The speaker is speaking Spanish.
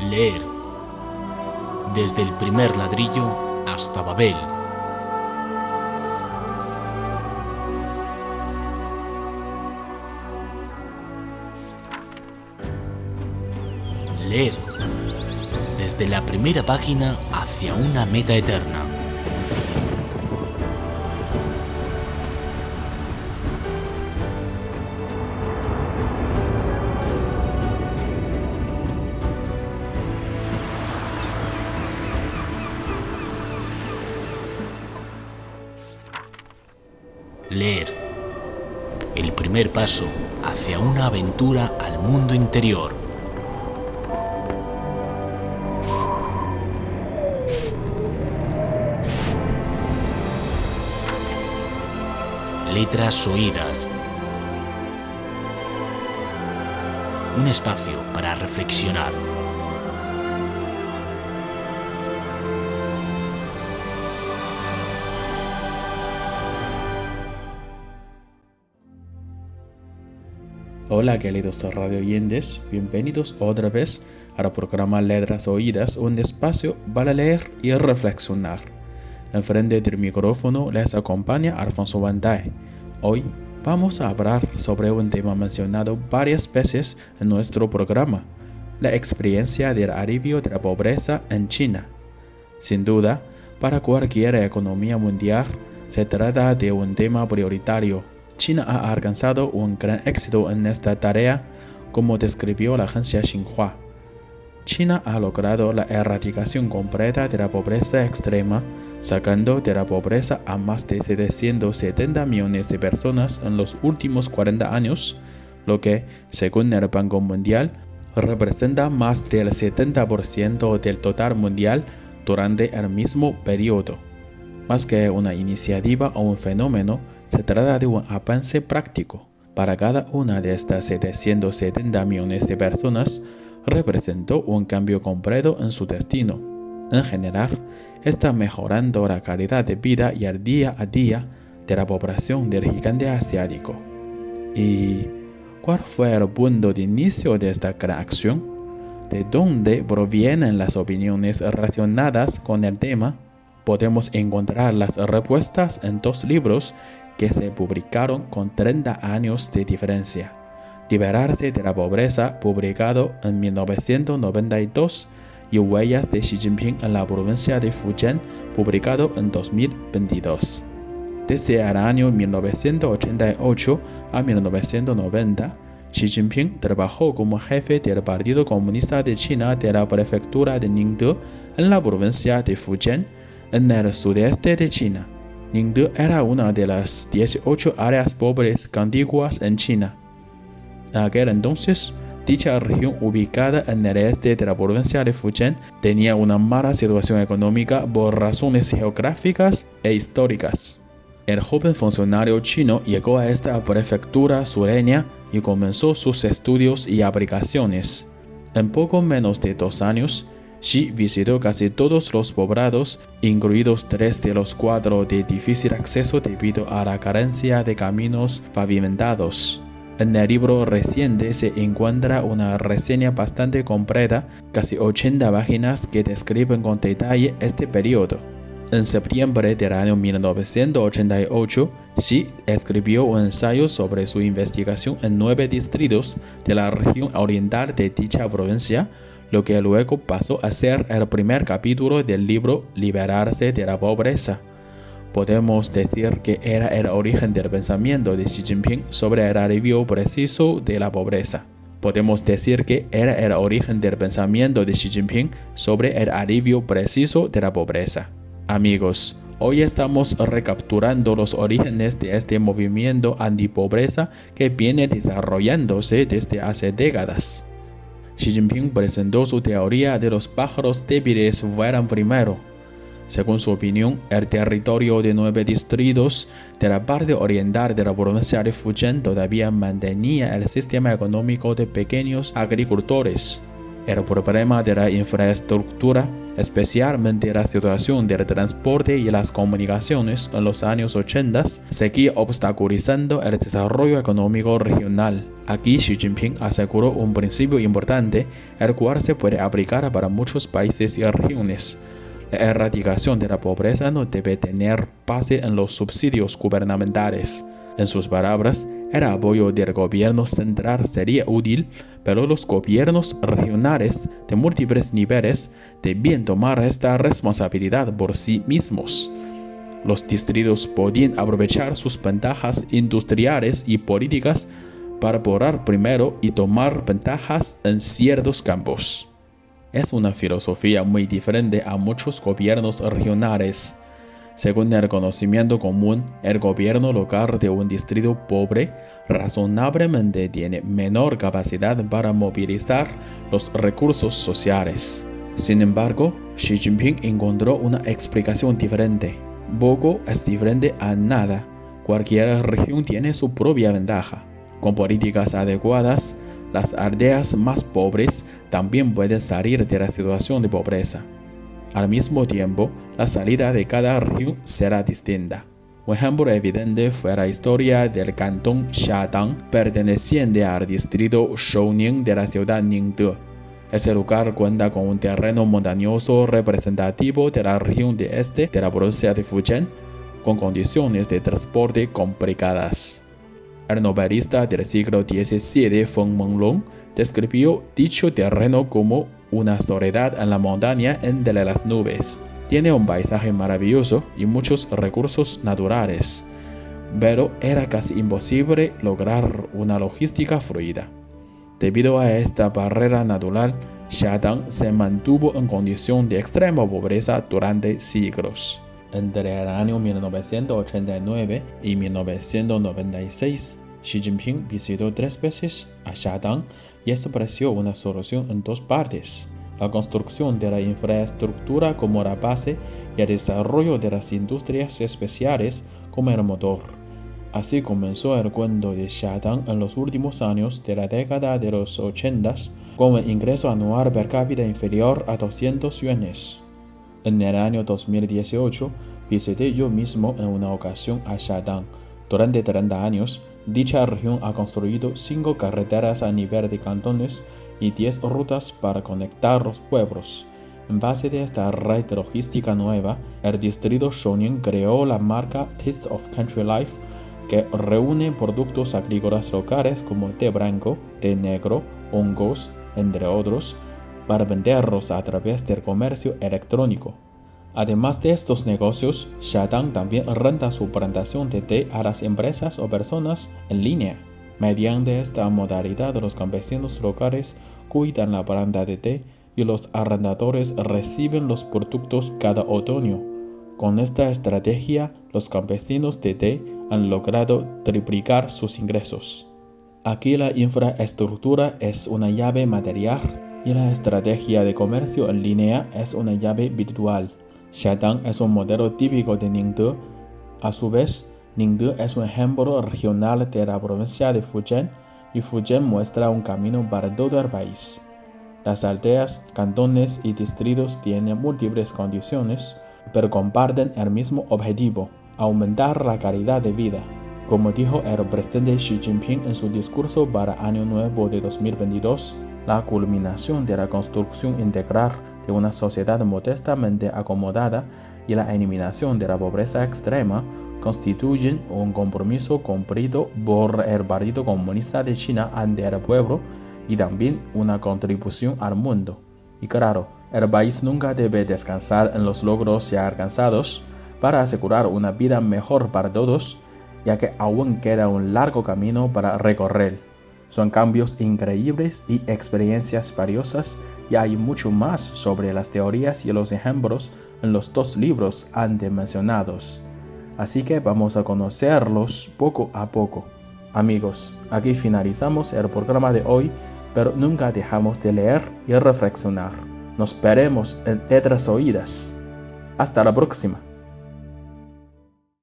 Leer. Desde el primer ladrillo hasta Babel. Leer. Desde la primera página hacia una meta eterna. Leer. El primer paso hacia una aventura al mundo interior. Letras oídas. Un espacio para reflexionar. Hola queridos radio oyentes, bienvenidos otra vez al programa Letras Oídas, un espacio para leer y reflexionar. Enfrente del micrófono les acompaña Alfonso Bandai. Hoy vamos a hablar sobre un tema mencionado varias veces en nuestro programa, la experiencia del alivio de la pobreza en China. Sin duda, para cualquier economía mundial, se trata de un tema prioritario China ha alcanzado un gran éxito en esta tarea, como describió la agencia Xinhua. China ha logrado la erradicación completa de la pobreza extrema, sacando de la pobreza a más de 770 millones de personas en los últimos 40 años, lo que, según el Banco Mundial, representa más del 70% del total mundial durante el mismo periodo. Más que una iniciativa o un fenómeno, se trata de un avance práctico. Para cada una de estas 770 millones de personas, representó un cambio completo en su destino. En general, está mejorando la calidad de vida y el día a día de la población del gigante asiático. ¿Y cuál fue el punto de inicio de esta gran acción? ¿De dónde provienen las opiniones relacionadas con el tema? Podemos encontrar las respuestas en dos libros que se publicaron con 30 años de diferencia. Liberarse de la pobreza, publicado en 1992, y Huellas de Xi Jinping en la provincia de Fujian, publicado en 2022. Desde el año 1988 a 1990, Xi Jinping trabajó como jefe del Partido Comunista de China de la prefectura de Ningde en la provincia de Fujian, en el sudeste de China. Ningde era una de las 18 áreas pobres contiguas en China. En aquel entonces, dicha región ubicada en el este de la provincia de Fujian tenía una mala situación económica por razones geográficas e históricas. El joven funcionario chino llegó a esta prefectura sureña y comenzó sus estudios y aplicaciones. En poco menos de dos años, Xi visitó casi todos los poblados, incluidos tres de los cuatro de difícil acceso debido a la carencia de caminos pavimentados. En el libro reciente se encuentra una reseña bastante completa, casi 80 páginas que describen con detalle este periodo. En septiembre del año 1988, Xi escribió un ensayo sobre su investigación en nueve distritos de la región oriental de dicha provincia, lo que luego pasó a ser el primer capítulo del libro Liberarse de la pobreza. Podemos decir que era el origen del pensamiento de Xi Jinping sobre el alivio preciso de la pobreza. Podemos decir que era el origen del pensamiento de Xi Jinping sobre el alivio preciso de la pobreza. Amigos, hoy estamos recapturando los orígenes de este movimiento antipobreza que viene desarrollándose desde hace décadas. Xi Jinping presentó su teoría de los pájaros débiles fueran primero. Según su opinión, el territorio de nueve distritos de la parte oriental de la provincia de Fujian todavía mantenía el sistema económico de pequeños agricultores. El problema de la infraestructura, especialmente la situación del transporte y las comunicaciones en los años 80, seguía obstaculizando el desarrollo económico regional. Aquí Xi Jinping aseguró un principio importante, el cual se puede aplicar para muchos países y regiones. La erradicación de la pobreza no debe tener base en los subsidios gubernamentales. En sus palabras, el apoyo del gobierno central sería útil, pero los gobiernos regionales de múltiples niveles debían tomar esta responsabilidad por sí mismos. Los distritos podían aprovechar sus ventajas industriales y políticas para borrar primero y tomar ventajas en ciertos campos. Es una filosofía muy diferente a muchos gobiernos regionales. Según el conocimiento común, el gobierno local de un distrito pobre razonablemente tiene menor capacidad para movilizar los recursos sociales. Sin embargo, Xi Jinping encontró una explicación diferente. Poco es diferente a nada. Cualquier región tiene su propia ventaja. Con políticas adecuadas, las aldeas más pobres también pueden salir de la situación de pobreza. Al mismo tiempo, la salida de cada región será distinta. Un ejemplo evidente fue la historia del cantón Xiadang, perteneciente al distrito Shouning de la ciudad Ningde. Ese lugar cuenta con un terreno montañoso representativo de la región de este de la provincia de Fujian, con condiciones de transporte complicadas. El novelista del siglo XVII Feng Menglong describió dicho terreno como una soledad en la montaña entre las nubes. Tiene un paisaje maravilloso y muchos recursos naturales, pero era casi imposible lograr una logística fluida. Debido a esta barrera natural, Shatang se mantuvo en condición de extrema pobreza durante siglos. Entre el año 1989 y 1996, Xi Jinping visitó tres veces a Shatang y estableció una solución en dos partes, la construcción de la infraestructura como la base y el desarrollo de las industrias especiales como el motor. Así comenzó el cuento de Shatang en los últimos años de la década de los 80 con un ingreso anual per cápita inferior a 200 yuanes. En el año 2018 visité yo mismo en una ocasión a Shatang. Durante 30 años, dicha región ha construido 5 carreteras a nivel de cantones y 10 rutas para conectar los pueblos. En base de esta red logística nueva, el distrito Shonin creó la marca Taste of Country Life, que reúne productos agrícolas locales como té blanco, té negro, hongos, entre otros, para venderlos a través del comercio electrónico. Además de estos negocios, Shatang también renta su plantación de té a las empresas o personas en línea. Mediante esta modalidad, los campesinos locales cuidan la planta de té y los arrendadores reciben los productos cada otoño. Con esta estrategia, los campesinos de té han logrado triplicar sus ingresos. Aquí la infraestructura es una llave material y la estrategia de comercio en línea es una llave virtual. Shatang es un modelo típico de Ningde. A su vez, Ningde es un ejemplo regional de la provincia de Fujian y Fujian muestra un camino para todo el país. Las aldeas, cantones y distritos tienen múltiples condiciones, pero comparten el mismo objetivo, aumentar la calidad de vida. Como dijo el presidente Xi Jinping en su discurso para Año Nuevo de 2022, la culminación de la construcción integral de una sociedad modestamente acomodada y la eliminación de la pobreza extrema constituyen un compromiso cumplido por el Partido Comunista de China ante el pueblo y también una contribución al mundo. Y claro, el país nunca debe descansar en los logros ya alcanzados para asegurar una vida mejor para todos, ya que aún queda un largo camino para recorrer. Son cambios increíbles y experiencias valiosas y hay mucho más sobre las teorías y los ejemplos en los dos libros antes mencionados. Así que vamos a conocerlos poco a poco. Amigos, aquí finalizamos el programa de hoy, pero nunca dejamos de leer y reflexionar. Nos veremos en Letras Oídas. Hasta la próxima.